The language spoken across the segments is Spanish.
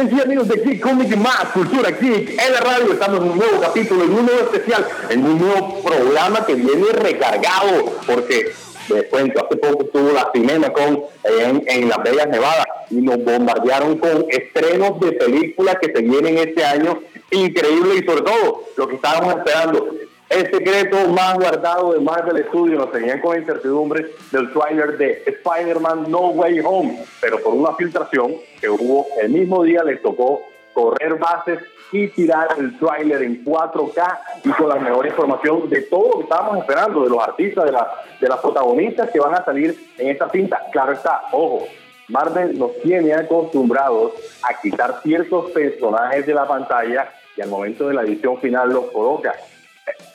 Amigos de Geek Comic Más, Cultura Geek, en la radio. Estamos en un nuevo capítulo, en un nuevo especial, en un nuevo programa que viene recargado, porque les cuento, hace poco estuvo la Cinema con en, en Las Vegas, Nevada, y nos bombardearon con estrenos de películas que se vienen este año, increíble y sobre todo lo que estábamos esperando, el secreto más guardado de Marvel Studios nos tenían con incertidumbre del trailer de Spider-Man No Way Home, pero por una filtración que hubo el mismo día les tocó correr bases y tirar el trailer en 4K y con la mejor información de todo lo que estábamos esperando, de los artistas, de, de las protagonistas que van a salir en esta cinta. Claro está, ojo, Marvel nos tiene acostumbrados a quitar ciertos personajes de la pantalla y al momento de la edición final los coloca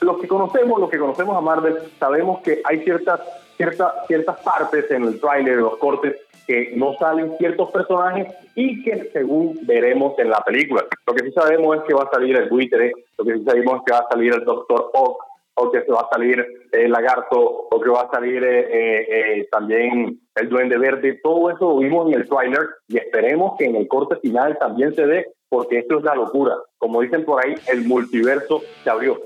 los que conocemos, los que conocemos a Marvel, sabemos que hay ciertas, ciertas, ciertas partes en el tráiler, los cortes, que no salen ciertos personajes y que según veremos en la película. Lo que sí sabemos es que va a salir el buitre, lo que sí sabemos es que va a salir el Doctor Ock, o que se va a salir el lagarto, o que va a salir eh, eh, eh, también el duende verde. Todo eso lo vimos en el tráiler y esperemos que en el corte final también se dé, porque esto es la locura. Como dicen por ahí, el multiverso se abrió.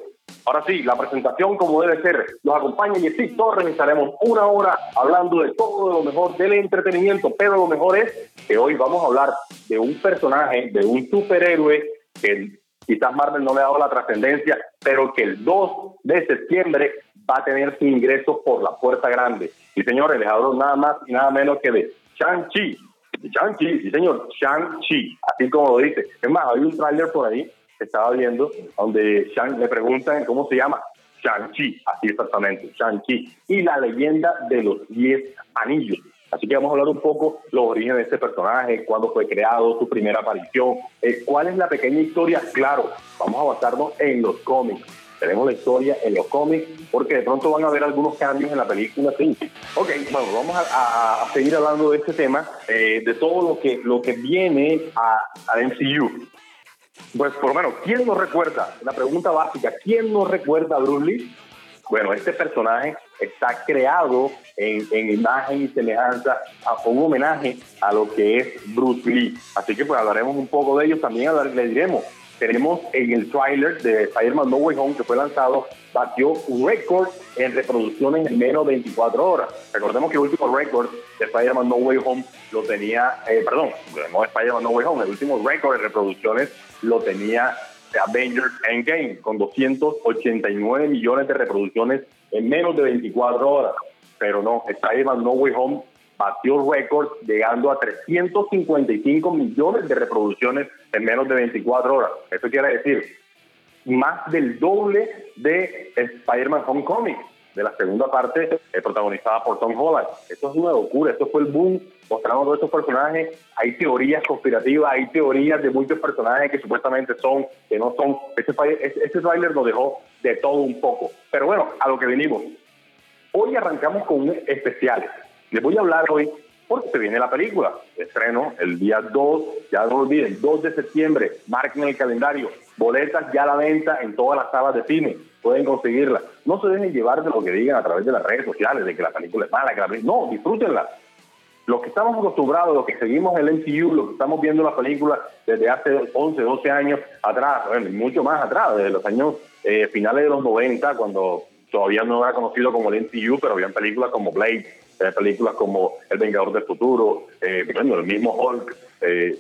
Ahora sí, la presentación como debe ser. Nos acompaña Yesí Torres y estaremos una hora hablando de todo lo mejor del entretenimiento, pero lo mejor es que hoy vamos a hablar de un personaje, de un superhéroe que quizás Marvel no le ha dado la trascendencia, pero que el 2 de septiembre va a tener su ingreso por la puerta grande. Y señores, les hablo nada más y nada menos que de Shang-Chi. Shang-Chi, sí señor, Shang-Chi, así como lo dice. Es más, hay un tráiler por ahí estaba viendo, donde Shang le preguntan cómo se llama. Shang-Chi, así exactamente, Shang-Chi. Y la leyenda de los 10 anillos. Así que vamos a hablar un poco los orígenes de este personaje, cuándo fue creado, su primera aparición, eh, cuál es la pequeña historia. Claro, vamos a basarnos en los cómics. Tenemos la historia en los cómics, porque de pronto van a haber algunos cambios en la película. Sí. Ok, bueno, vamos a, seguir hablando de este tema, eh, de todo lo que, lo que viene a, a MCU. Pues por lo menos, ¿quién nos recuerda? La pregunta básica, ¿quién nos recuerda a Bruce Lee? Bueno, este personaje está creado en, imagen y semejanza, a, un homenaje a lo que es Bruce Lee. Así que pues hablaremos un poco de ellos, también le diremos tenemos en el trailer de Spider-Man No Way Home que fue lanzado, batió un récord en reproducciones en menos de 24 horas. Recordemos que el último récord de Spider-Man No Way Home lo tenía, eh, perdón, no Spider-Man No Way Home, el último récord de reproducciones lo tenía Avengers Endgame con 289 millones de reproducciones en menos de 24 horas. Pero no, Spider-Man No Way Home batió récord llegando a 355 millones de reproducciones en menos de 24 horas. Eso quiere decir más del doble de Spider-Man Homecoming, de la segunda parte eh, protagonizada por Tom Holland. Esto es una locura, esto fue el boom, mostrando todos estos personajes. Hay teorías conspirativas, hay teorías de muchos personajes que supuestamente son, que no son. Este, este trailer nos dejó de todo un poco. Pero bueno, a lo que venimos. Hoy arrancamos con un especial les voy a hablar hoy porque se viene la película. Estreno el día 2, ya no olviden, 2 de septiembre, marquen el calendario. Boletas ya a la venta en todas las salas de cine. Pueden conseguirla. No se dejen llevar de lo que digan a través de las redes sociales, de que la película es mala, que la película... No, disfrútenla. Los que estamos acostumbrados, los que seguimos el MCU, los que estamos viendo la película desde hace 11, 12 años atrás, bueno, mucho más atrás, desde los años eh, finales de los 90, cuando todavía no era conocido como el MCU, pero habían películas como Blade, películas como El Vengador del Futuro, eh, bueno, el mismo Hulk, eh,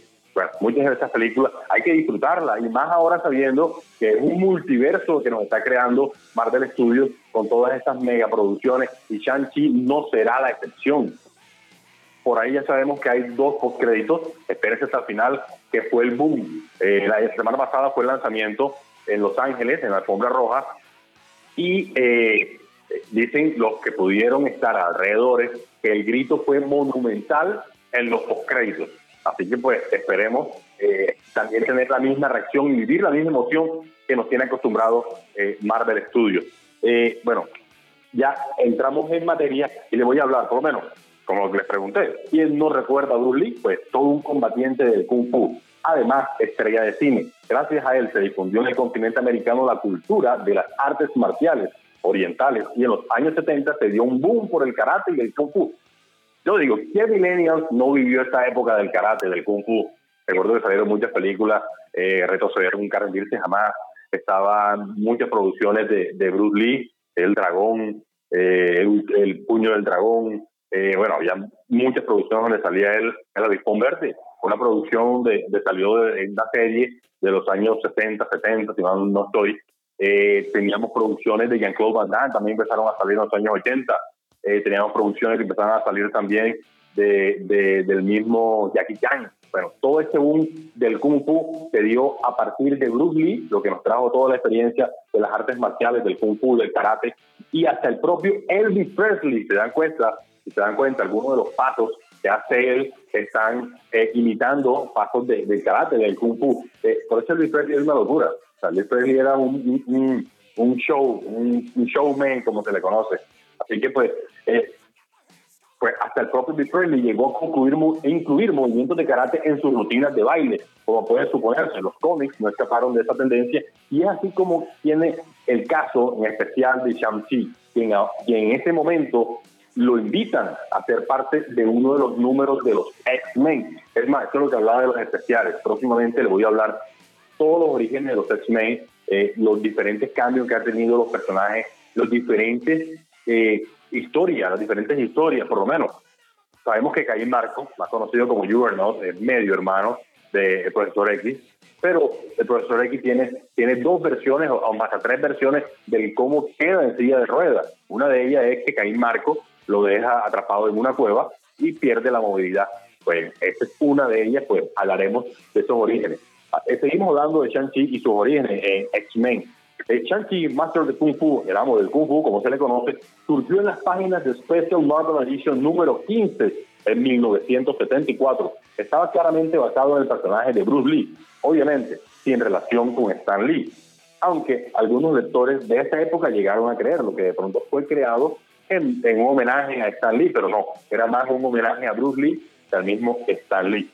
muchas de estas películas hay que disfrutarlas y más ahora sabiendo que es un multiverso que nos está creando Marvel Studios con todas estas megaproducciones y Shang-Chi no será la excepción. Por ahí ya sabemos que hay dos postcréditos, espérense hasta el final, que fue el boom. Eh, la semana pasada fue el lanzamiento en Los Ángeles, en la alfombra roja, y eh, dicen los que pudieron estar alrededor que el grito fue monumental en los postcréditos. Así que pues esperemos eh, también tener la misma reacción y vivir la misma emoción que nos tiene acostumbrados eh, Marvel Studios. Eh, bueno, ya entramos en materia y le voy a hablar, por lo menos, como les pregunté, ¿quién no recuerda a Bruce Lee? Pues todo un combatiente del Kung Fu. Además, estrella de cine. Gracias a él se difundió en el continente americano la cultura de las artes marciales orientales. Y en los años 70 se dio un boom por el karate y el kung fu. Yo digo, ¿qué millennials no vivió esta época del karate, del kung fu? recuerdo que salieron muchas películas, eh, Retroceder nunca rendirse jamás, estaban muchas producciones de, de Bruce Lee, El Dragón, eh, el, Puño del Dragón, eh, bueno, había muchas producciones donde salía él, el Avispón Verde, una producción de, de salió de, una serie de los años 60, 70, si no, no estoy, eh, teníamos producciones de Jean-Claude Van Damme, también empezaron a salir en los años 80. Eh, teníamos producciones que empezaron a salir también de, del mismo Jackie Chan. Bueno, todo este boom del Kung Fu se dio a partir de Bruce Lee, lo que nos trajo toda la experiencia de las artes marciales, del Kung Fu, del karate, y hasta el propio Elvis Presley, se dan cuenta, si se dan cuenta, algunos de los pasos que hace él están eh, imitando pasos de, del karate, del Kung Fu. por eso Elvis Presley es una locura. Elvis Presley era un, un, un show, un, showman, como se le conoce. Así que, pues, eh, pues hasta el propio Elvis Presley llegó a concluir, incluir movimientos de karate en sus rutinas de baile, como puede suponerse. Los cómics no escaparon de esa tendencia y es así como tiene el caso en especial de Shang-Chi, quien, quien en ese momento lo invitan a ser parte de uno de los números de los X-Men. Es más, esto es lo que hablaba de los especiales. Próximamente le voy a hablar todos los orígenes de los X-Men, eh, los diferentes cambios que han tenido los personajes, los diferentes eh, historias, las diferentes historias, por lo menos. Sabemos que Caín Marco, más conocido como Juggernaut, es medio hermano del profesor X, pero el profesor X tiene, tiene dos versiones o más de tres versiones del cómo queda en silla de ruedas. Una de ellas es que Caín Marco lo deja atrapado en una cueva y pierde la movilidad. Pues esta es una de ellas, pues hablaremos de esos orígenes. Eh, seguimos hablando de Shang-Chi y sus orígenes en X-Men. Eh, Shang-Chi, Master de Kung Fu, el amo del Kung Fu, como se le conoce, surgió en las páginas de Special Marvel Edition número 15 en 1974. Estaba claramente basado en el personaje de Bruce Lee, obviamente sin relación con Stan Lee. Aunque algunos lectores de esa época llegaron a creerlo, que de pronto fue creado en, un homenaje a Stan Lee, pero no, era más un homenaje a Bruce Lee que al mismo Stan Lee.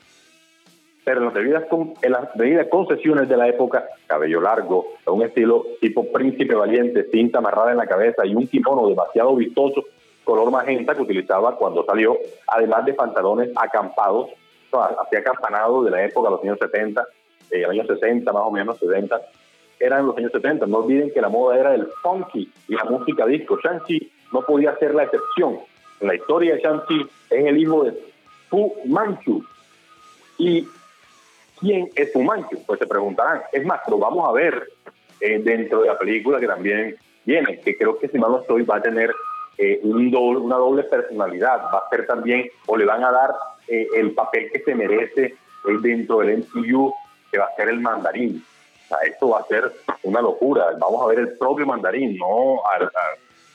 Pero en las debidas, en las debidas concesiones de la época, cabello largo, un estilo tipo príncipe valiente, cinta amarrada en la cabeza y un kimono demasiado vistoso, color magenta que utilizaba cuando salió, además de pantalones acampados, hacía acampanado de la época, los años 70, eh, años 60 más o menos, 70, eran los años 70. No olviden que la moda era el funky y la música disco. Shang-Chi no podía ser la excepción. En la historia de Shang-Chi es el hijo de Fu Manchu. ¿Y quién es Fu Manchu? Pues se preguntarán. Es más, lo vamos a ver eh, dentro de la película que también viene, que creo que si mal no estoy va a tener eh, un doble, una doble personalidad. Va a ser también, o le van a dar eh, el papel que se merece dentro del MCU, que va a ser el mandarín. O sea, esto va a ser una locura. Vamos a ver el propio mandarín, no al,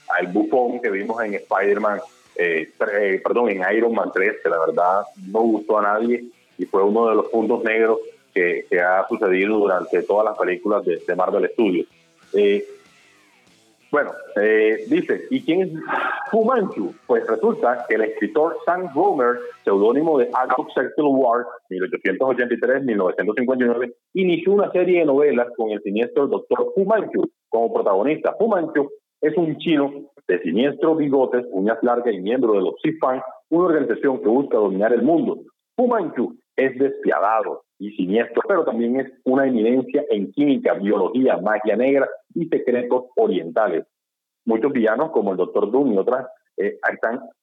al bufón que vimos en Spider-Man, eh, eh, perdón, en Iron Man 3, que la verdad no gustó a nadie y fue uno de los puntos negros que, ha sucedido durante todas las películas de, Marvel Studios. Eh, bueno, dice, ¿y quién es Fu Manchu? Pues resulta que el escritor Sam Romer, seudónimo de Alcock Circle War, 1883-1959, inició una serie de novelas con el siniestro Dr. Fu Manchu como protagonista. Fu Manchu es un chino de siniestros bigotes, uñas largas y miembro de los CIFAN, una organización que busca dominar el mundo. Fu Manchu es despiadado y siniestro, pero también es una eminencia en química, biología, magia negra y secretos orientales. Muchos villanos, como el Doctor Doom y otras, eh,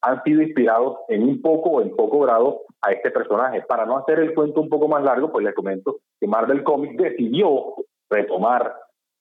han sido inspirados en un poco o en poco grado a este personaje. Para no hacer el cuento un poco más largo, pues les comento que Marvel Comics decidió retomar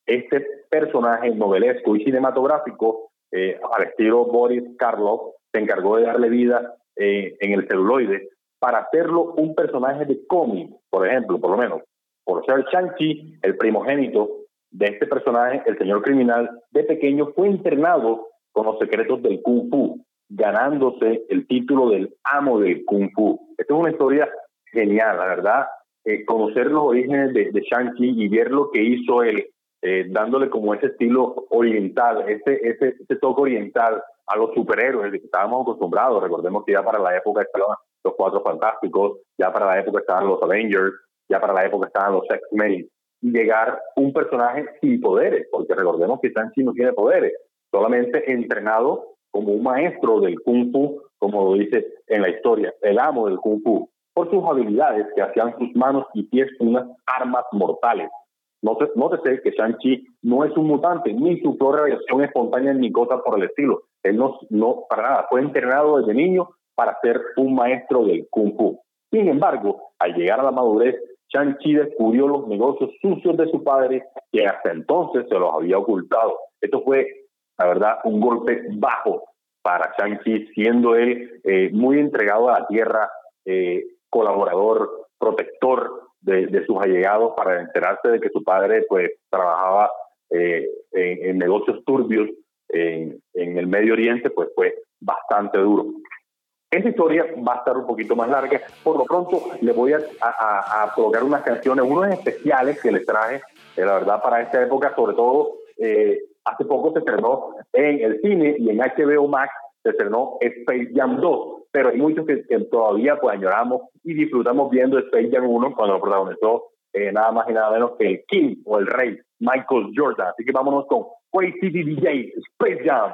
este personaje novelesco y cinematográfico, eh, al estilo Boris Karloff, se encargó de darle vida eh, en el celuloide para hacerlo un personaje de cómic, por ejemplo, por lo menos. Por ser Shang-Chi, el primogénito de este personaje, el señor criminal, de pequeño fue entrenado con los secretos del Kung Fu, ganándose el título del amo del Kung Fu. Esta es una historia genial, la verdad. Eh, conocer los orígenes de, de Shang-Chi y ver lo que hizo él eh, dándole como ese estilo oriental, ese, ese, ese toque oriental a los superhéroes que estábamos acostumbrados. Recordemos que ya para la época estaban los Cuatro Fantásticos, ya para la época estaban los Avengers, ya para la época estaban los X-Men. Y llegar un personaje sin poderes, porque recordemos que Shang-Chi no tiene poderes, solamente entrenado como un maestro del Kung Fu, como lo dice en la historia, el amo del Kung Fu. por sus habilidades que hacían sus manos y pies unas armas mortales. Nótese que Shang-Chi no es un mutante, ni su reacción espontánea ni cosa por el estilo. Él no, no, para nada, fue entrenado desde niño para ser un maestro del Kung Fu. Sin embargo, al llegar a la madurez, Shang-Chi descubrió los negocios sucios de su padre que hasta entonces se los había ocultado. Esto fue, la verdad, un golpe bajo para Shang-Chi, siendo él eh, muy entregado a la tierra, eh, colaborador, protector de, sus allegados para enterarse de que su padre pues trabajaba eh, en, negocios turbios en, el Medio Oriente, pues fue bastante duro. Esta historia va a estar un poquito más larga. Por lo pronto, le voy a, a, colocar unas canciones, unos especiales que les traje, eh, la verdad, para esta época, sobre todo, eh, hace poco se estrenó en el cine y en HBO Max se estrenó Space Jam 2 pero hay muchos que, todavía pues añoramos y disfrutamos viendo Space Jam 1 cuando lo protagonizó eh, nada más y nada menos que el King o el Rey Michael Jordan. Así que vámonos con Quay City DJ Space Jam.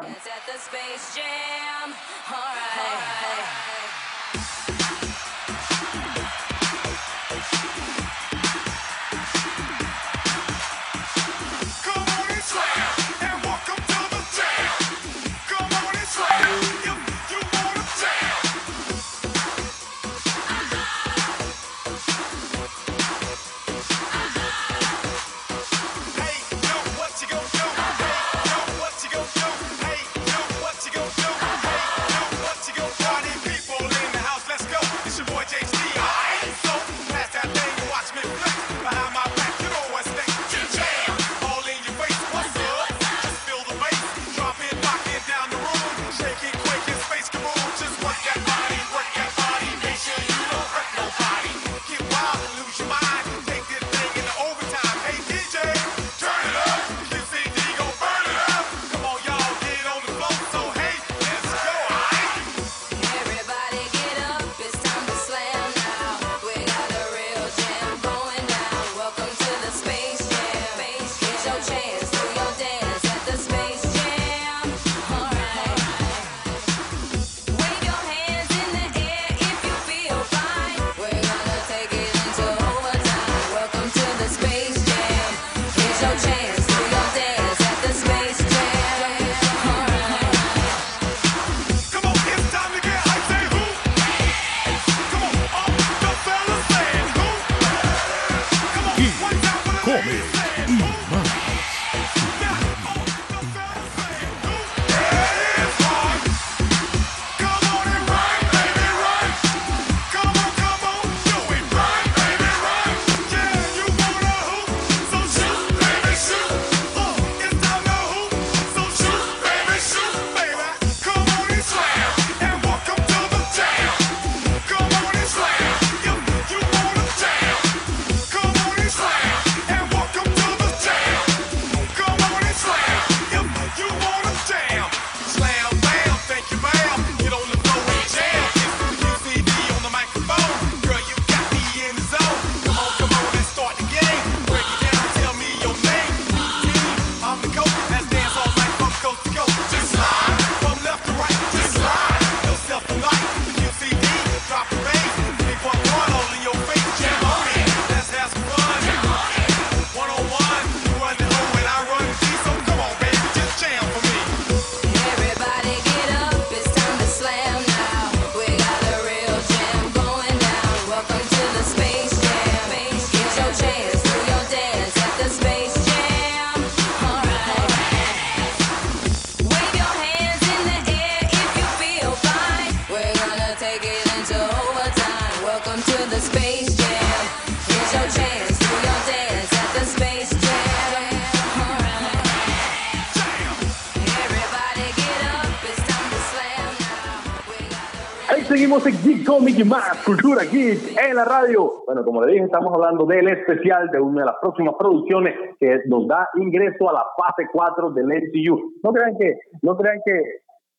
Seguimos en Geek Comic y más Cultura Geek en la radio. Bueno, como le dije, estamos hablando del especial de una de las próximas producciones que nos da ingreso a la fase 4 del MCU. No crean que, no crean que,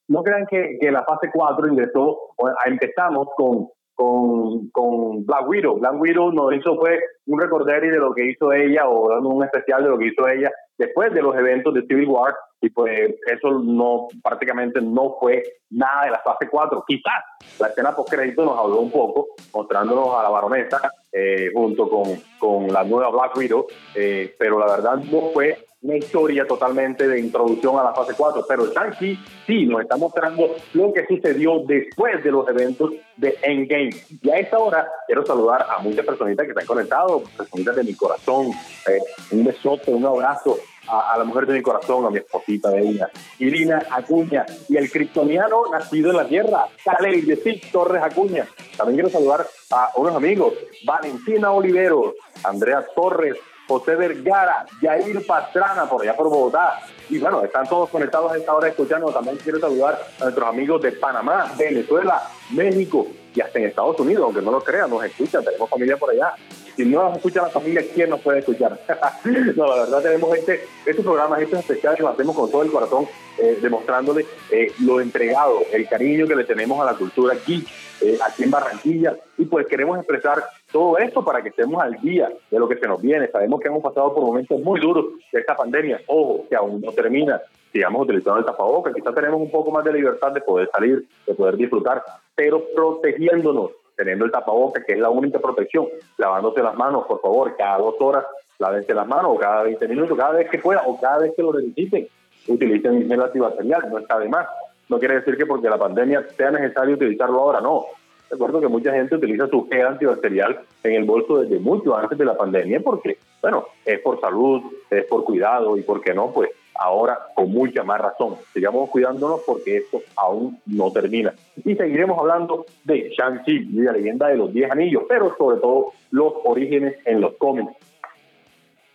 no crean que, que la fase 4 ingresó, empezamos con, con, con Black Widow. Black Widow nos hizo fue un recorder de lo que hizo ella o dando un especial de lo que hizo ella después de los eventos de Civil War y pues eso no prácticamente no fue nada de la fase 4. Quizás la escena post crédito nos habló un poco, mostrándonos a la baronesa eh, junto con, con, la nueva Black Widow, eh, pero la verdad no fue una historia totalmente de introducción a la fase 4, pero Shang-Chi sí nos está mostrando lo que sucedió después de los eventos de Endgame. Y a esta hora quiero saludar a muchas personitas que están conectadas, personitas de mi corazón, eh, un besote, un abrazo a, la mujer de mi corazón, a mi esposita de ella, Irina Acuña, y el criptoniano nacido en la tierra, de Torres Acuña. También quiero saludar a unos amigos, Valentina Olivero, Andrea Torres, José Vergara, Jair Pastrana, por allá por Bogotá. Y bueno, están todos conectados a esta hora escuchando. También quiero saludar a nuestros amigos de Panamá, Venezuela, México y hasta en Estados Unidos, aunque no lo crean, nos escuchan, tenemos familia por allá si no nos escucha la familia, ¿quién nos puede escuchar? no, la verdad tenemos este, estos programas, estos especiales los hacemos con todo el corazón, eh, demostrándole eh, lo entregado, el cariño que le tenemos a la cultura aquí, eh, aquí en Barranquilla, y pues queremos expresar todo esto para que estemos al día de lo que se nos viene. Sabemos que hemos pasado por momentos muy duros de esta pandemia, ojo, que aún no termina, sigamos utilizando el tapabocas, quizás tenemos un poco más de libertad de poder salir, de poder disfrutar, pero protegiéndonos teniendo el tapabocas, que es la única protección, lavándose las manos, por favor, cada dos horas, lávense las manos, o cada 20 minutos, cada vez que pueda, o cada vez que lo necesiten, utilicen el antibacterial, no está de más. No quiere decir que porque la pandemia sea necesario utilizarlo ahora, no. Recuerdo que mucha gente utiliza su gel antibacterial en el bolso desde mucho antes de la pandemia porque, bueno, es por salud, es por cuidado y, ¿por qué no? Pues ahora con mucha más razón. Sigamos cuidándonos porque esto aún no termina. Y seguiremos hablando de Shang-Chi y la leyenda de los 10 anillos, pero sobre todo los orígenes en los cómics.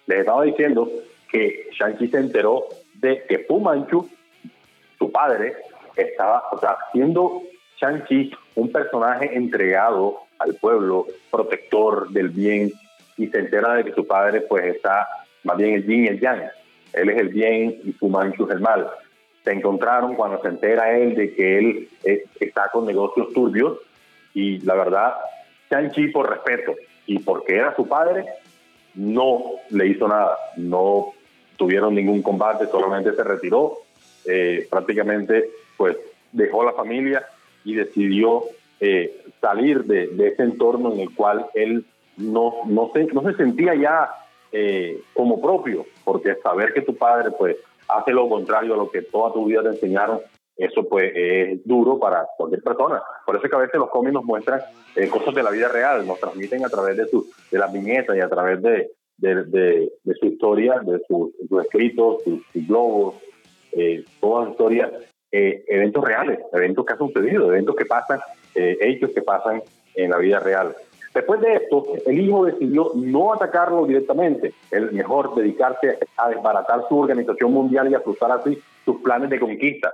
Les estaba diciendo que Shang-Chi se enteró de que Fu Manchu, su padre, estaba, o sea, siendo Shang-Chi un personaje entregado al pueblo, protector del bien, y se entera de que su padre pues está más bien el yin y el yang él es el bien y Fumanchu es el mal. Se encontraron cuando se entera él de que él eh, está con negocios turbios y la verdad, Shang-Chi por respeto. Y porque era su padre, no le hizo nada, no tuvieron ningún combate, solamente se retiró, eh, prácticamente pues dejó la familia y decidió eh, salir de, ese entorno en el cual él no, no, se, no se sentía ya como propio, porque saber que tu padre pues hace lo contrario a lo que toda tu vida te enseñaron, eso pues es duro para cualquier persona. Por eso es que a veces los cómics nos muestran eh, cosas de la vida real, nos transmiten a través de, su, de las viñetas y a través de, de, su historia, de, sus escritos, sus, blogos, eh, todas las historias, eh, eventos reales, eventos que han sucedido, eventos que pasan, hechos que pasan en la vida real. Después de esto, el hijo decidió no atacarlo directamente, es mejor dedicarse a desbaratar su organización mundial y a frustrar así sus planes de conquista.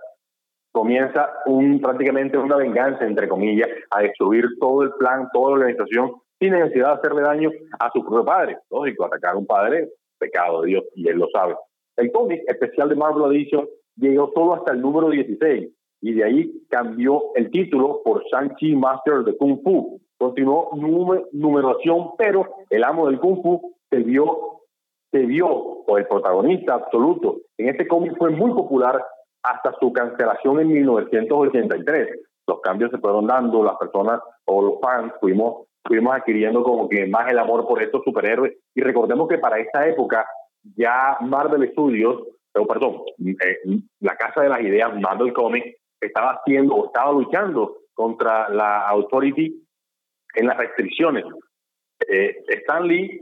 Comienza un, prácticamente una venganza, entre comillas, a destruir todo el plan, toda la organización, sin necesidad de hacerle daño a su propio padre. Lógico, atacar a un padre, pecado de Dios, y él lo sabe. El cómic especial de Marvel Edition llegó solo hasta el número 16 y de ahí cambió el título por Shang-Chi Master de Kung Fu, continuó numeración, pero el amo del Kung Fu se vio, se vio, o el protagonista absoluto, en este cómic fue muy popular hasta su cancelación en 1983. Los cambios se fueron dando, las personas o los fans fuimos, fuimos adquiriendo como que más el amor por estos superhéroes. Y recordemos que para esta época ya Marvel Studios, o perdón, eh, la Casa de las Ideas, Marvel Comics, estaba haciendo o estaba luchando contra la Authority en las restricciones. Eh, Stan Lee,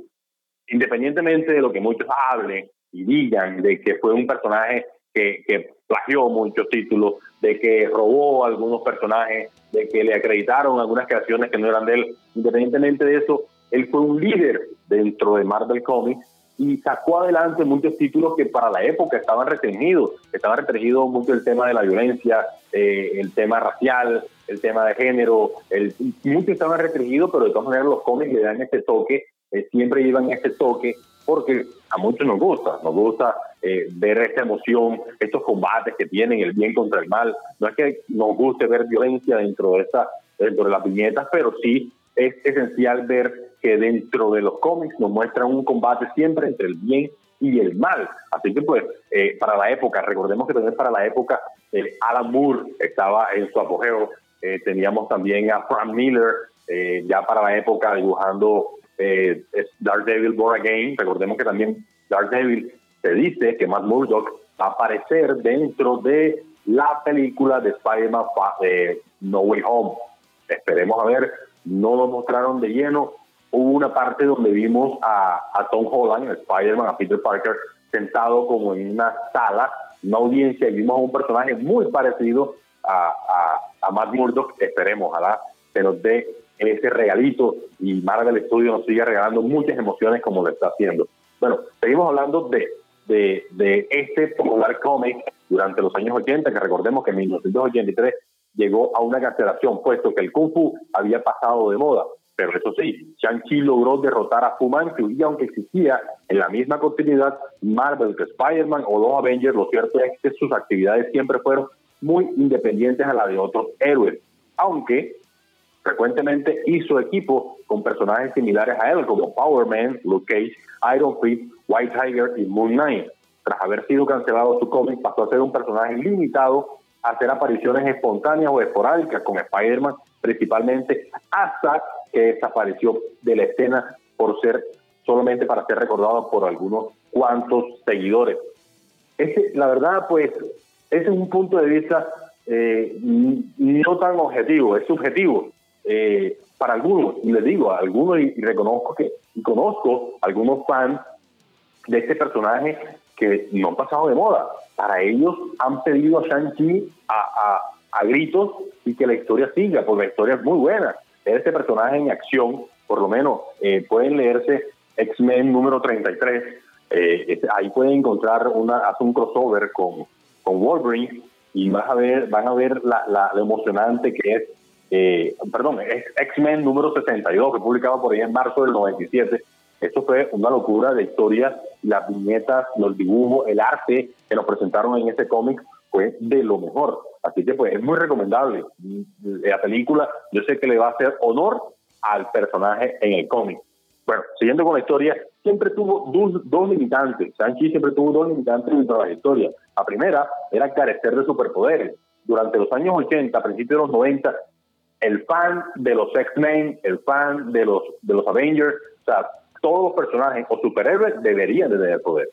independientemente de lo que muchos hablen y digan de que fue un personaje que, que plagió muchos títulos, de que robó algunos personajes, de que le acreditaron algunas creaciones que no eran de él, independientemente de eso, él fue un líder dentro de Marvel Comics y sacó adelante muchos títulos que para la época estaban restringidos. Estaba restringido mucho el tema de la violencia, eh, el tema racial, el tema de género. Muchos estaban restringidos, pero de todas maneras los cómics le dan este toque, eh, siempre llevan este toque, porque a muchos nos gusta, nos gusta eh, ver esta emoción, estos combates que tienen el bien contra el mal. No es que nos guste ver violencia dentro de, esta, dentro de las viñetas, pero sí es esencial ver que dentro de los cómics nos muestran un combate siempre entre el bien y el mal. Así que pues eh, para la época, recordemos que también para la época el Alan Moore estaba en su apogeo, eh, teníamos también a Frank Miller ya para la época dibujando Dark Devil Born Again, recordemos que también Dark Devil se dice que Matt Murdock va a aparecer dentro de la película de Spider-Man No Way Home. Esperemos a ver, no lo mostraron de lleno. Hubo una parte donde vimos a, Tom Holland, Spider-Man, a Peter Parker, sentado como en una sala, una audiencia, y vimos a un personaje muy parecido a, Matt Murdock. Esperemos, ojalá se nos dé ese regalito y Marvel Studios nos siga regalando muchas emociones como lo está haciendo. Bueno, seguimos hablando de, de, de este popular cómic durante los años 80, que recordemos que en 1983 llegó a una cancelación, puesto que el Kung Fu había pasado de moda. Pero eso sí, Shang-Chi logró derrotar a Fu Manchu y aunque existía en la misma continuidad Marvel que Spider-Man o los Avengers, lo cierto es que sus actividades siempre fueron muy independientes a la de otros héroes. Aunque frecuentemente hizo equipo con personajes similares a él, como Power Man, Luke Cage, Iron Fist, White Tiger y Moon Knight. Tras haber sido cancelado su cómic, pasó a ser un personaje limitado a hacer apariciones espontáneas o esporádicas con Spider-Man, principalmente hasta que desapareció de la escena por ser solamente para ser recordado por algunos cuantos seguidores. Ese, la verdad, pues, ese es un punto de vista eh, no tan objetivo, es subjetivo. Eh, para algunos, y les digo, a algunos, y, reconozco que conozco algunos fans de este personaje que no han pasado de moda. Para ellos han pedido a Shang-Chi a, a, gritos y que la historia siga, porque la historia es muy buena. Este personaje en acción, por lo menos, eh, pueden leerse X-Men número 33. Eh, ahí pueden encontrar una, hace un crossover con, con Wolverine y van a ver, van a ver la, lo emocionante que es eh, perdón, es X-Men número 62, que publicaba por ahí en marzo del 97. Esto fue una locura de historia, las viñetas, los dibujos, el arte que nos presentaron en este cómic fue de lo mejor. Así que pues es muy recomendable. La película yo sé que le va a hacer honor al personaje en el cómic. Bueno, siguiendo con la historia, siempre tuvo dos, dos limitantes. Sanchi siempre tuvo dos limitantes dentro de la historia. La primera era carecer de superpoderes. Durante los años 80, a principios de los 90, el fan de los X-Men, el fan de los, de los Avengers, o sea, todos los personajes o superhéroes deberían de tener poder.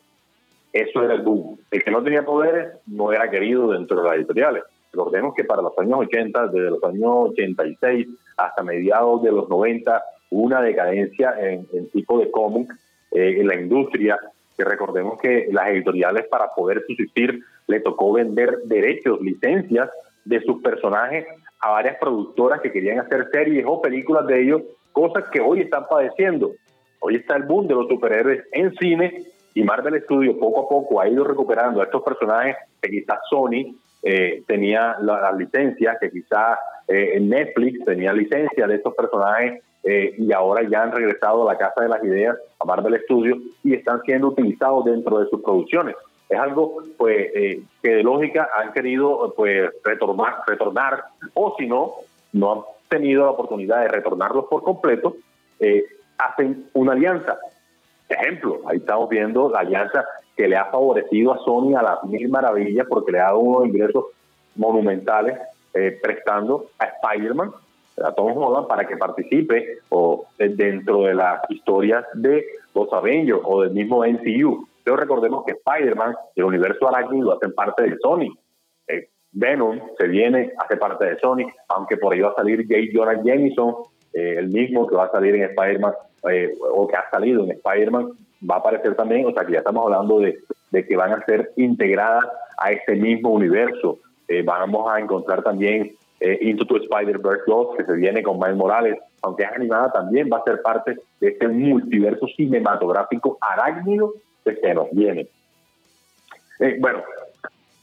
Eso era el boom. El que no tenía poderes no era querido dentro de las editoriales. Recordemos que para los años 80, desde los años 86 hasta mediados de los 90, hubo una decadencia en, el tipo de cómic eh, en la industria, que recordemos que las editoriales para poder subsistir le tocó vender derechos, licencias de sus personajes a varias productoras que querían hacer series o películas de ellos, cosas que hoy están padeciendo. Hoy está el boom de los superhéroes en cine y Marvel Studios poco a poco ha ido recuperando a estos personajes que quizás Sony eh, tenía las licencias, que quizás eh, Netflix tenía licencia de estos personajes eh, y ahora ya han regresado a la Casa de las Ideas, a Marvel Studios, y están siendo utilizados dentro de sus producciones es algo pues eh, que de lógica han querido pues retornar, retornar o si no, no han tenido la oportunidad de retornarlos por completo, eh, hacen una alianza. Ejemplo, ahí estamos viendo la alianza que le ha favorecido a Sony a las mil maravillas porque le ha dado unos ingresos monumentales eh, prestando a Spider-Man, a Tom Holland, para que participe o dentro de las historias de los Avengers o del mismo NCU. Pero recordemos que Spider-Man el universo arácnido hacen parte de Sony. Eh, Venom se viene, hace parte de Sony, aunque por ahí va a salir J. Jonah Jameson, eh, el mismo que va a salir en Spider-Man, eh, o que ha salido en Spider-Man, va a aparecer también, o sea que ya estamos hablando de, que van a ser integradas a este mismo universo. vamos a encontrar también Into the Spider-Verse 2, que se viene con Miles Morales, aunque es animada, también va a ser parte de este multiverso cinematográfico arácnido que nos viene. Eh, bueno,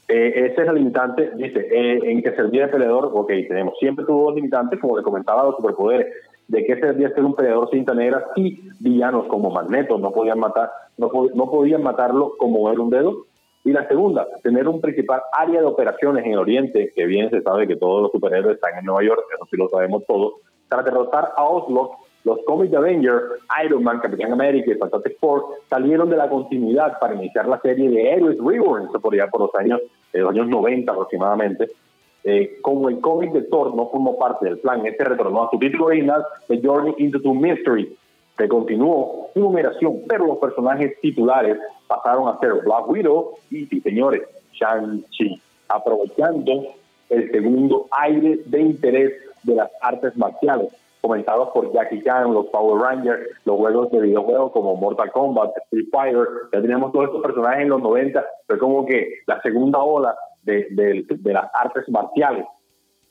eh, ese es el limitante, dice, eh, en que servía de peleador, ok, tenemos, siempre tuvo dos limitantes, como le comentaba, los superpoderes, de qué servía ser un peleador cinta negra y villanos como Magneto no podían matar, no, no podían matarlo como mover un dedo. Y la segunda, tener un principal área de operaciones en el Oriente, que bien se sabe que todos los superhéroes están en Nueva York, eso sí lo sabemos todos, para derrotar a Oslo los cómics de Avengers, Iron Man, Capitán América y Fantastic Four salieron de la continuidad para iniciar la serie de Heroes Reborn, se podría por los años, eh, los años 90 aproximadamente. Eh, como el cómic de Thor no formó parte del plan, este retornó a su título original, The Journey into the Mystery, que continuó su numeración, pero los personajes titulares pasaron a ser Black Widow y, señores, Shang-Chi, aprovechando el segundo aire de interés de las artes marciales, comentados por Jackie Chan, los Power Rangers, los juegos de videojuegos como Mortal Kombat, Street Fighter, ya teníamos todos estos personajes en los 90, fue como que la segunda ola de, de, las artes marciales,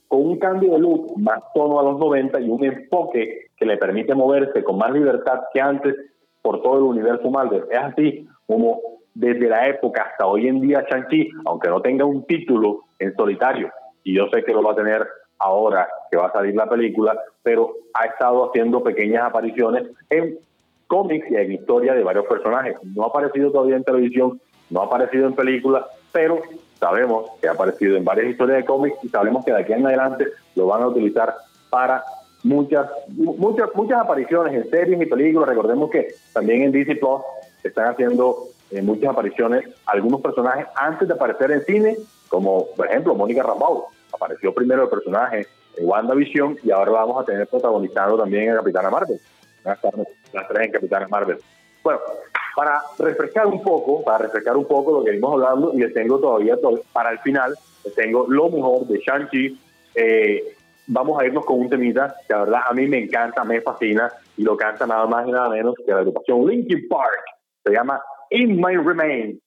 con un cambio de look más tono a los 90 y un enfoque que le permite moverse con más libertad que antes por todo el universo Marvel. Es así como desde la época hasta hoy en día Shang-Chi, aunque no tenga un título en solitario, y yo sé que lo va a tener ahora que va a salir la película, pero ha estado haciendo pequeñas apariciones en cómics y en historia de varios personajes. No ha aparecido todavía en televisión, no ha aparecido en películas, pero sabemos que ha aparecido en varias historias de cómics y sabemos que de aquí en adelante lo van a utilizar para muchas muchas muchas apariciones en series y películas. Recordemos que también en DC Plus están haciendo eh, muchas apariciones algunos personajes antes de aparecer en cine, como por ejemplo Mónica Rambeau apareció primero el personaje en WandaVision y ahora vamos a tener protagonizado también en Capitana Marvel. Las tres en Capitana Marvel. Bueno, para refrescar un poco, para refrescar un poco lo que vimos hablando, y les tengo todavía para el final, les tengo lo mejor de Shang-Chi. Eh, vamos a irnos con un temita que la verdad a mí me encanta, me fascina, y lo canta nada más y nada menos que la agrupación Linkin Park. Se llama In My Remains.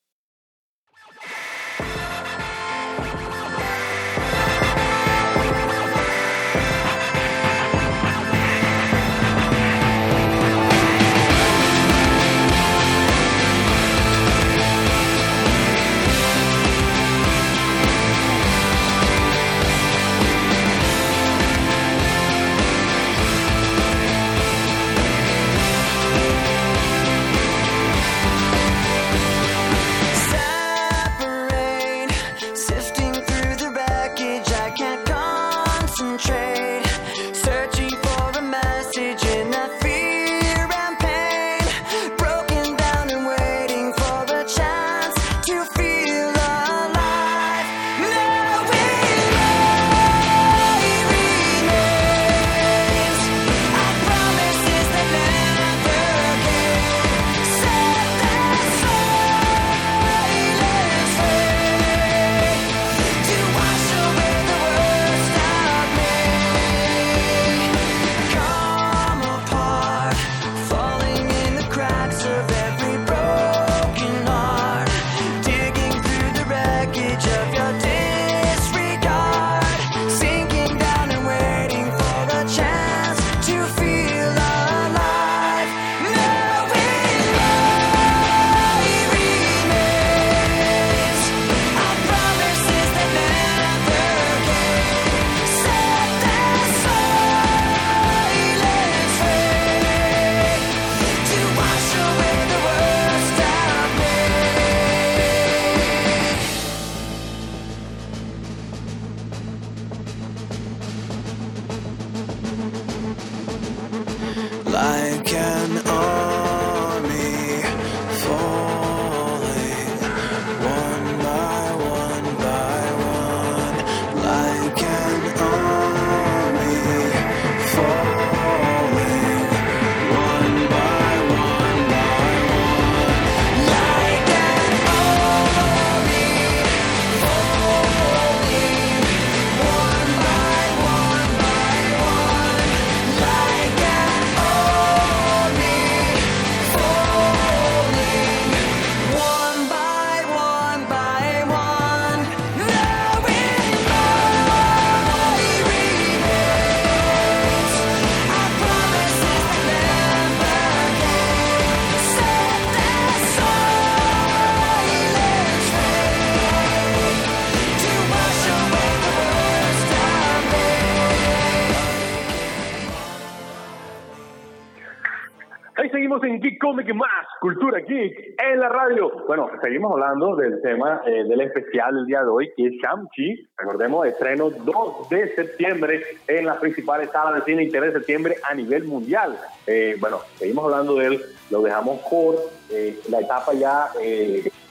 Comic más, Cultura Geek en la radio. Bueno, seguimos hablando del tema eh, del especial del día de hoy, que es Shang-Chi. Recordemos, estreno 2 de septiembre en las principales salas de cine y 3 de septiembre a nivel mundial. Eh, bueno, seguimos hablando de él, lo dejamos por eh, la etapa ya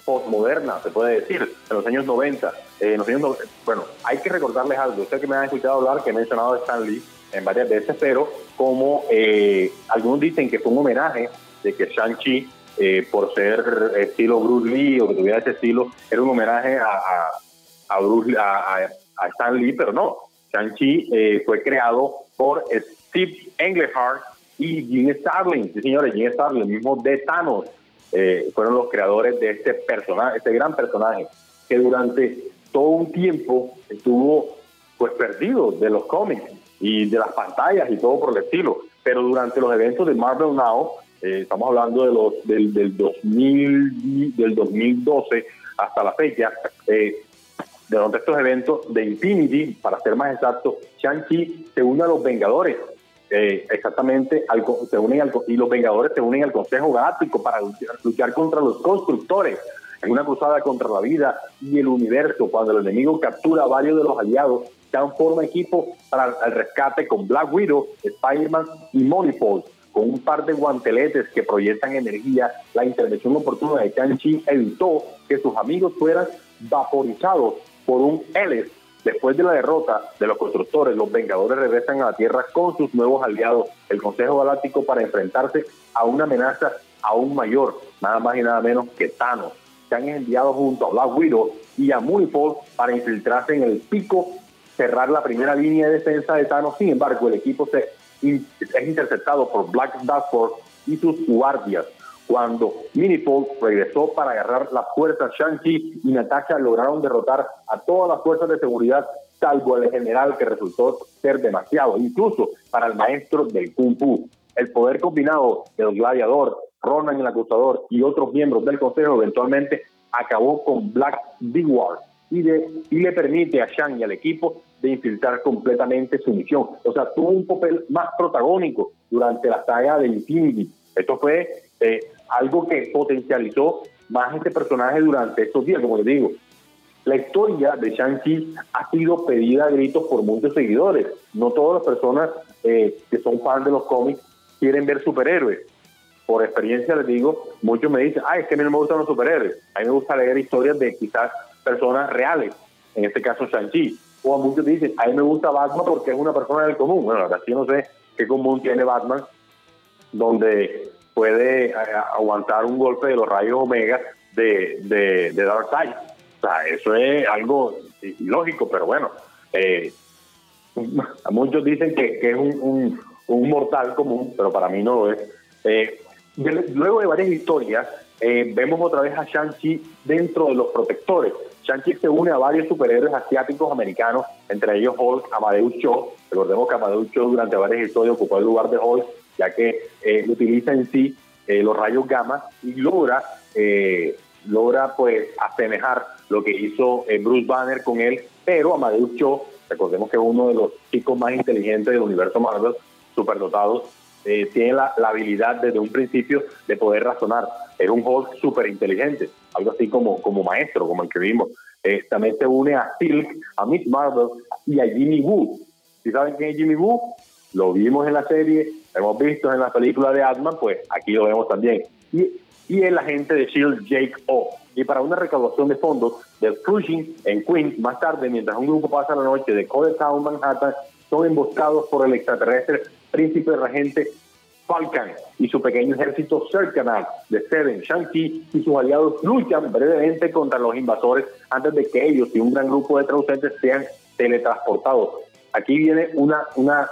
postmoderna, se puede decir, en los años 90. en los años bueno, hay que recordarles algo. Usted que me ha escuchado hablar, que he mencionado a Stan Lee en varias veces, pero como eh, algunos dicen que fue un homenaje de que Shang-Chi, eh, por ser estilo Bruce Lee o que tuviera ese estilo, era un homenaje a, a, a, Stan Lee, pero no. Shang-Chi eh, fue creado por Steve Englehart y Jim Starlin, sí señores, Jim Starlin, el mismo de Thanos, fueron los creadores de este personaje, este gran personaje, que durante todo un tiempo estuvo pues perdido de los cómics y de las pantallas y todo por el estilo. Pero durante los eventos de Marvel Now, eh, estamos hablando de los del, del, 2000, del 2012 hasta la fecha, eh, durante estos eventos de Infinity, para ser más exacto, Shang-Chi se une a los Vengadores. Eh, exactamente, al, se unen al, y los Vengadores se unen al Consejo Galáctico para luchar contra los constructores en una cruzada contra la vida y el universo, cuando el enemigo captura a varios de los aliados un forma equipo para el rescate con Black Widow, Spider-Man y Moneyfall. Con un par de guanteletes que proyectan energía, la intervención oportuna de Shang-Chi evitó que sus amigos fueran vaporizados por un L. Después de la derrota de los constructores, los Vengadores regresan a la Tierra con sus nuevos aliados, el Consejo Galáctico, para enfrentarse a una amenaza aún mayor, nada más y nada menos que Thanos. Se han enviado junto a Black Widow y a Moneyfall para infiltrarse en el pico cerrar la primera línea de defensa de Thanos. Sin embargo, el equipo se, es interceptado por Black Force y sus guardias. Cuando Minipol regresó para agarrar las fuerzas, Shang-Chi y Natasha lograron derrotar a todas las fuerzas de seguridad, salvo el general que resultó ser demasiado, incluso para el maestro del Kung Fu. El poder combinado del gladiador, Ronan el acusador y otros miembros del consejo eventualmente acabó con Black Ward y, y le permite a Shang y al equipo de infiltrar completamente su misión. O sea, tuvo un papel más protagónico durante la saga de Infinity. Esto fue eh, algo que potencializó más este personaje durante estos días, como les digo. La historia de Shang-Chi ha sido pedida a gritos por muchos seguidores. No todas las personas eh, que son fans de los cómics quieren ver superhéroes. Por experiencia les digo, muchos me dicen, ay, es que a mí no me gustan los superhéroes. A mí me gusta leer historias de quizás personas reales, en este caso Shang-Chi. O a muchos dicen, a mí me gusta Batman porque es una persona del común. Bueno, sí no sé qué común tiene Batman, donde puede eh, aguantar un golpe de los rayos omega de, de, de Darkseid. O sea, eso es algo ilógico, pero bueno. Eh, muchos dicen que, es un, un, mortal común, pero para mí no lo es. Eh, luego de varias historias, vemos otra vez a Shang-Chi dentro de los protectores. Shang-Chi se une a varios superhéroes asiáticos americanos, entre ellos Hulk, Amadeus Cho. Recordemos que Amadeus Cho durante varias historias ocupó el lugar de Hulk, ya que eh, utiliza en sí eh, los rayos gamma y logra, eh, logra pues asemejar lo que hizo Bruce Banner con él, pero Amadeus Cho, recordemos que es uno de los chicos más inteligentes del universo Marvel, superdotados, tiene la, la, habilidad desde un principio de poder razonar. Era un Hulk súper inteligente algo así como, como maestro, como el que vimos. Eh, también se une a Silk, a Miss Marvel y a Jimmy Woo. ¿Sí saben quién es Jimmy Woo? Lo vimos en la serie, lo hemos visto en la película de Atman, pues aquí lo vemos también. Y, y el agente de S.H.I.E.L.D., Jake O. Y para una recaudación de fondos del Cruising en Queens, más tarde, mientras un grupo pasa la noche de Town, Manhattan, son emboscados por el extraterrestre príncipe regente Falcon y su pequeño ejército cercano de Seven, Shang-Chi y sus aliados luchan brevemente contra los invasores antes de que ellos y un gran grupo de traducentes sean teletransportados. Aquí viene una, una,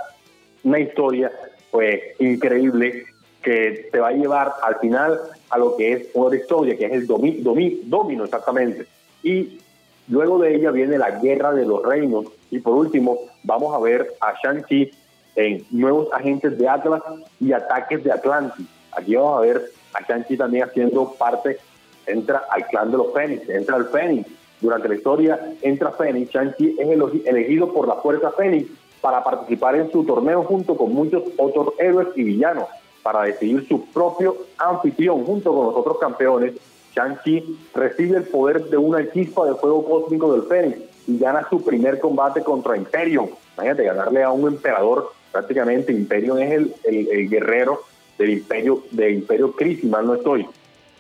una historia pues increíble que te va a llevar al final a lo que es una historia, que es el domi, domino exactamente. Y luego de ella viene la guerra de los reinos. Y por último, vamos a ver a Shang-Chi en nuevos agentes de Atlas y ataques de Atlantis. Aquí vamos a ver a Shang-Chi también haciendo parte, entra al clan de los Fénix, entra al Fénix. Durante la historia entra Fénix, Shang-Chi es elegido por la Fuerza Fénix para participar en su torneo junto con muchos otros héroes y villanos. para decidir su propio anfitrión junto con los otros campeones, Shang-Chi recibe el poder de una chispa de fuego cósmico del Fénix y gana su primer combate contra Imperium. Imagínate, ganarle a un emperador, prácticamente Imperium es el, el, guerrero del imperio, del imperio Crisis, mal no estoy,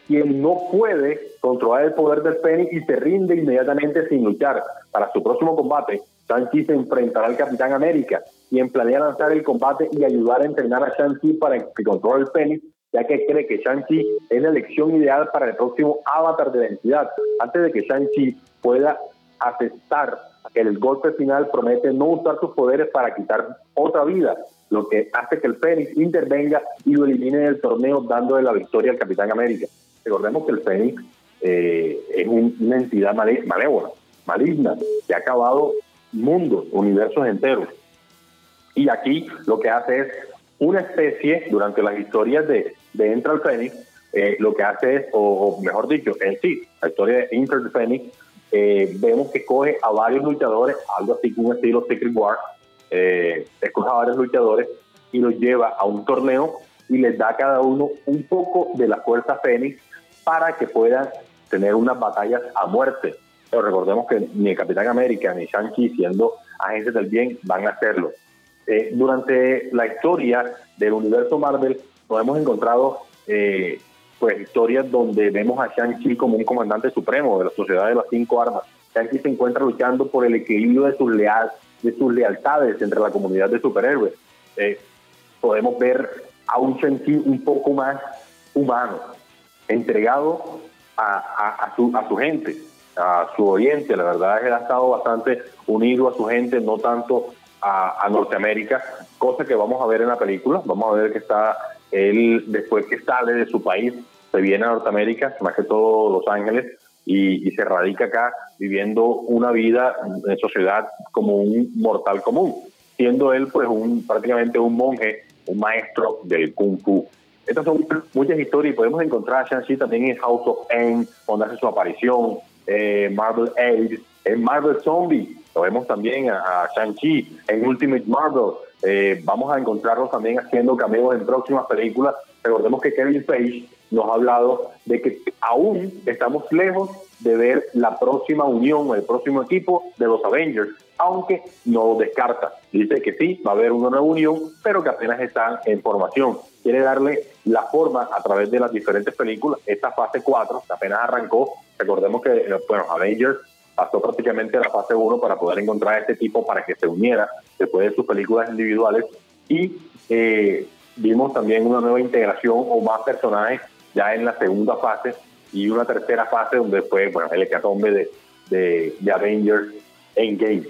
quien no puede controlar el poder del Fénix y se rinde inmediatamente sin luchar. Para su próximo combate, Shang-Chi se enfrentará al Capitán América, quien planea lanzar el combate y ayudar a entrenar a Shang-Chi para que controle el Fénix, ya que cree que Shang-Chi es la elección ideal para el próximo avatar de la entidad. Antes de que Shang-Chi pueda aceptar el golpe final promete no usar sus poderes para quitar otra vida, lo que hace que el Fénix intervenga y lo elimine del torneo dándole la victoria al Capitán América. Recordemos que el Fénix eh, es una entidad malévola, maligna, que ha acabado mundos, universos enteros. Y aquí lo que hace es una especie, durante las historias de, de Enter el Fénix, eh, lo que hace es, o, mejor dicho, en sí, la historia de Enter the Phoenix, eh, vemos que coge a varios luchadores, algo así como un estilo Secret War, eh, escoge a varios luchadores y los lleva a un torneo y les da a cada uno un poco de la fuerza Fénix para que puedan tener unas batallas a muerte. Pero recordemos que ni el Capitán América ni Shang-Chi, siendo agentes del bien, van a hacerlo. Eh, durante la historia del universo Marvel, nos hemos encontrado eh, pues historias donde vemos a Shang-Chi como un comandante supremo de la Sociedad de las Cinco Armas. Shang-Chi se encuentra luchando por el equilibrio de sus, leal, de sus lealtades entre la comunidad de superhéroes. Eh, podemos ver a un Shang-Chi un poco más humano, entregado a, su, a su gente, a su oyente. La verdad es que ha estado bastante unido a su gente, no tanto a, Norteamérica, cosa que vamos a ver en la película. Vamos a ver que está él, después que sale de su país, se viene a Norteamérica, más que todo Los Ángeles, y, se radica acá viviendo una vida en sociedad como un mortal común, siendo él pues un prácticamente un monje, un maestro del kung fu. Estas son muchas historias y podemos encontrar a Shang-Chi también en House of N, donde hace su aparición, eh, Marvel Age, en Marvel Zombie, lo vemos también a, Shang-Chi, en Ultimate Marvel, eh, vamos a encontrarlos también haciendo cameos en próximas películas. Recordemos que Kevin Feige nos ha hablado de que aún estamos lejos de ver la próxima unión, el próximo equipo de los Avengers, aunque no descarta. Dice que sí, va a haber una nueva unión, pero que apenas están en formación. Quiere darle la forma a través de las diferentes películas. Esta fase 4, que apenas arrancó, recordemos que, eh, bueno, Avengers pasó prácticamente a la fase 1 para poder encontrar a este tipo para que se uniera después de sus películas individuales y eh, vimos también una nueva integración o más personajes ya en la segunda fase y una tercera fase donde fue bueno, el hecatombe de, de, de Avengers Endgame.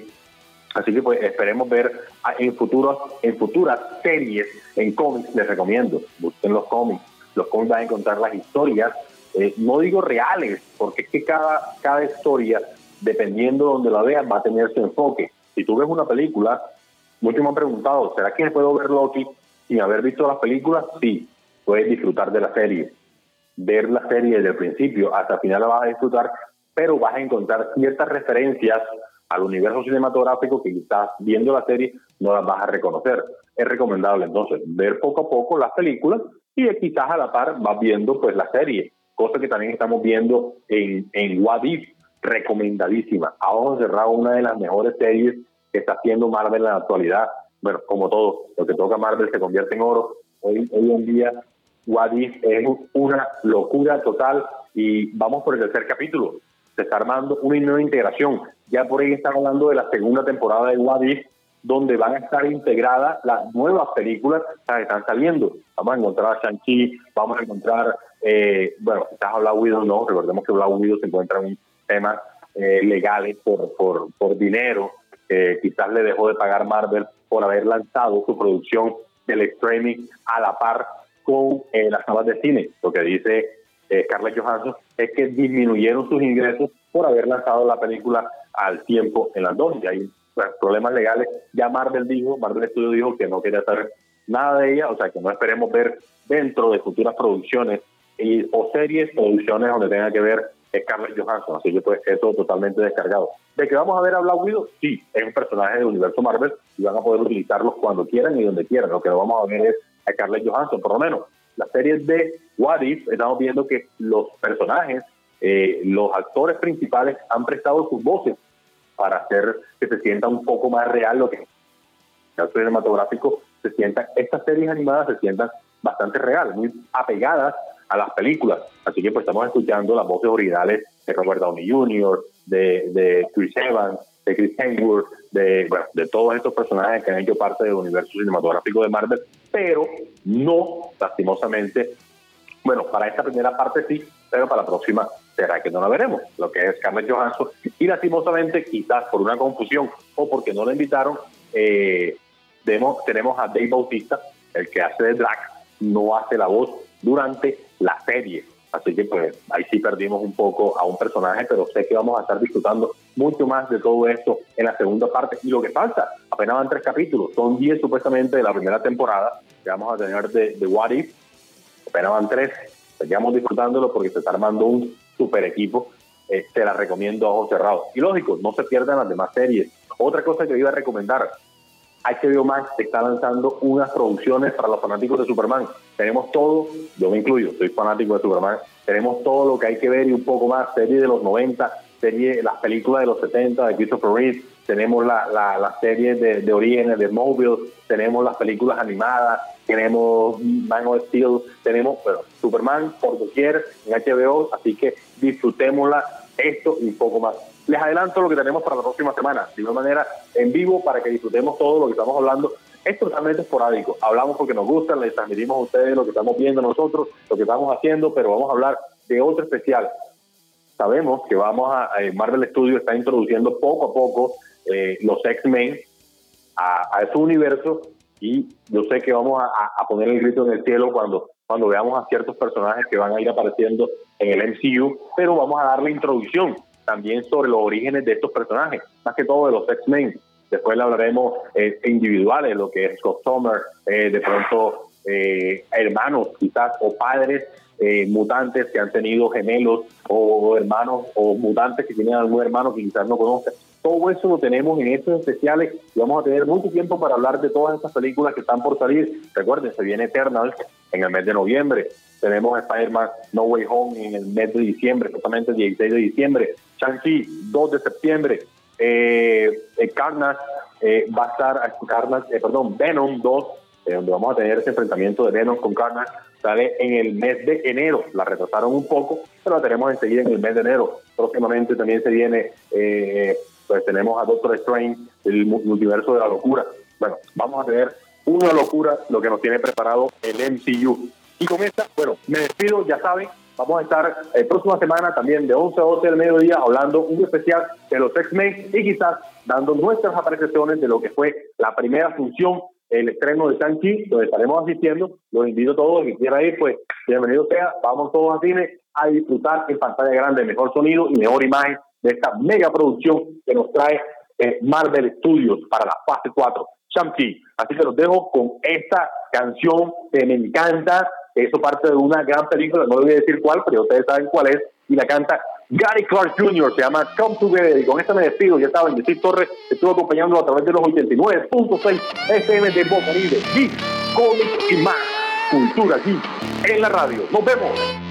Así que pues esperemos ver en futuros, en futuras series, en cómics, les recomiendo, busquen los cómics. Los cómics van a encontrar las historias, eh, no digo reales, porque es que cada, cada historia, dependiendo de donde la vean, va a tener su enfoque. Si tú ves una película, muchos me han preguntado, ¿será que puedo ver Loki sin haber visto las películas? Sí, puedes disfrutar de la serie ver la serie desde el principio hasta el final la vas a disfrutar, pero vas a encontrar ciertas referencias al universo cinematográfico que quizás viendo la serie no las vas a reconocer. Es recomendable entonces ver poco a poco las películas y quizás a la par vas viendo pues la serie, cosa que también estamos viendo en, en What If, recomendadísima. A ojos cerrados, una de las mejores series que está haciendo Marvel en la actualidad. Bueno, como todo, lo que toca Marvel se convierte en oro. Hoy, hoy en día Wadif es una locura total y vamos por el tercer capítulo. Se está armando una nueva integración. Ya por ahí están hablando de la segunda temporada de Wadif, donde van a estar integradas las nuevas películas que están saliendo. Vamos a encontrar a Shang-Chi, vamos a encontrar, eh, bueno, quizás a Black Widow no, recordemos que Black Widow se encuentra en temas eh, legales por, por, por dinero, quizás le dejó de pagar Marvel por haber lanzado su producción del streaming a la par con eh, las salas de cine. Lo que dice eh, Scarlett Johansson es que disminuyeron sus ingresos por haber lanzado la película al tiempo en las dos. Y hay pues, problemas legales. Ya Marvel dijo, Marvel Studio dijo que no quería saber nada de ella, o sea que no esperemos ver dentro de futuras producciones o series, producciones donde tenga que ver Scarlett Johansson, así que pues eso totalmente descargado. ¿De que vamos a ver a Black? Sí, es un personaje del universo Marvel y van a poder utilizarlos cuando quieran y donde quieran. Lo que no vamos a ver es a Scarlett Johansson, por lo menos. La serie de What If, estamos viendo que los personajes, eh, los actores principales han prestado sus voces para hacer que se sienta un poco más real lo que el cinematográfico se sienta, estas series animadas se sientan bastante reales, muy apegadas a las películas. Así que pues estamos escuchando las voces originales de Robert Downey Jr., de, de Chris Evans, de Chris Hemsworth, de, bueno, de todos estos personajes que han hecho parte del universo cinematográfico de Marvel, pero no, lastimosamente, bueno, para esta primera parte sí, pero para la próxima será que no la veremos, lo que es Scarlett Johansson, y lastimosamente, quizás por una confusión o porque no la invitaron, eh, tenemos a Dave Bautista, el que hace de Drax, no hace la voz durante la serie. Así que pues ahí sí perdimos un poco a un personaje, pero sé que vamos a estar disfrutando mucho más de todo esto en la segunda parte. Y lo que falta, apenas van tres capítulos, son diez supuestamente de la primera temporada que vamos a tener de, de What If, apenas van tres, seguimos disfrutándolo porque se está armando un super equipo, eh, te la recomiendo a ojos cerrados. Y lógico, no se pierdan las demás series. Otra cosa que iba a recomendar, HBO Max está lanzando unas producciones para los fanáticos de Superman. Tenemos todo, yo me incluyo, soy fanático de Superman, tenemos todo lo que hay que ver y un poco más, serie de los 90, serie, las películas de los 70 de Christopher Reeve, tenemos la, la, serie de, de Orígenes de Mobile, tenemos las películas animadas, tenemos Man of Steel, tenemos pero Superman por doquier en HBO, así que disfrutémosla esto y un poco más. Les adelanto lo que tenemos para la próxima semana, de una manera en vivo para que disfrutemos todo lo que estamos hablando. Es totalmente esporádico. Hablamos porque nos gusta, les transmitimos a ustedes lo que estamos viendo nosotros, lo que estamos haciendo, pero vamos a hablar de otro especial. Sabemos que vamos a, Marvel Studios está introduciendo poco a poco eh, los X-Men a, a su universo y yo sé que vamos a, poner el grito en el cielo cuando, cuando veamos a ciertos personajes que van a ir apareciendo en el MCU, pero vamos a darle introducción también sobre los orígenes de estos personajes, más que todo de los X-Men. Después le hablaremos eh, individuales, lo que es Scott Summer, eh, de pronto eh, hermanos quizás o padres eh, mutantes que han tenido gemelos o, hermanos o mutantes que tienen algún hermano que quizás no conozcan. Todo eso lo tenemos en estos especiales y vamos a tener mucho tiempo para hablar de todas estas películas que están por salir. Recuerden, se viene Eternal en el mes de noviembre. Tenemos Spider-Man No Way Home en el mes de diciembre, justamente el 16 de diciembre. Shang-Chi, 2 de septiembre. Eh, eh Carnage eh, va a estar, Carnage, eh, perdón, Venom 2, donde vamos a tener ese enfrentamiento de Venom con Carnage, sale en el mes de enero. La retrasaron un poco, pero la tenemos enseguida en el mes de enero. Próximamente también se viene pues tenemos a Doctor Strange, el multiverso de la locura. Bueno, vamos a tener una locura lo que nos tiene preparado el MCU. Y con esta, bueno, me despido, ya saben, vamos a estar la eh, próxima semana también de 11 a 12 del mediodía hablando un especial de los X-Men y quizás dando nuestras apreciaciones de lo que fue la primera función, el estreno de Shang-Chi, donde estaremos asistiendo. Los invito a todos, que quiera ir, pues bienvenido sea, vamos todos a cine a disfrutar en pantalla grande, mejor sonido y mejor imagen de esta mega producción que nos trae eh, Marvel Studios para la fase 4, Shang-Chi. Así que los dejo con esta canción que me encanta, eso parte de una gran película, no les voy a decir cuál, pero ustedes saben cuál es, y la canta Gary Clark Jr., se llama Come Together, y con esta me despido, ya saben, Steve Torres estuvo acompañando a través de los 89.6 FM de Boca Libre, Geek, Comics y más, Cultura Geek, en la radio. Nos vemos.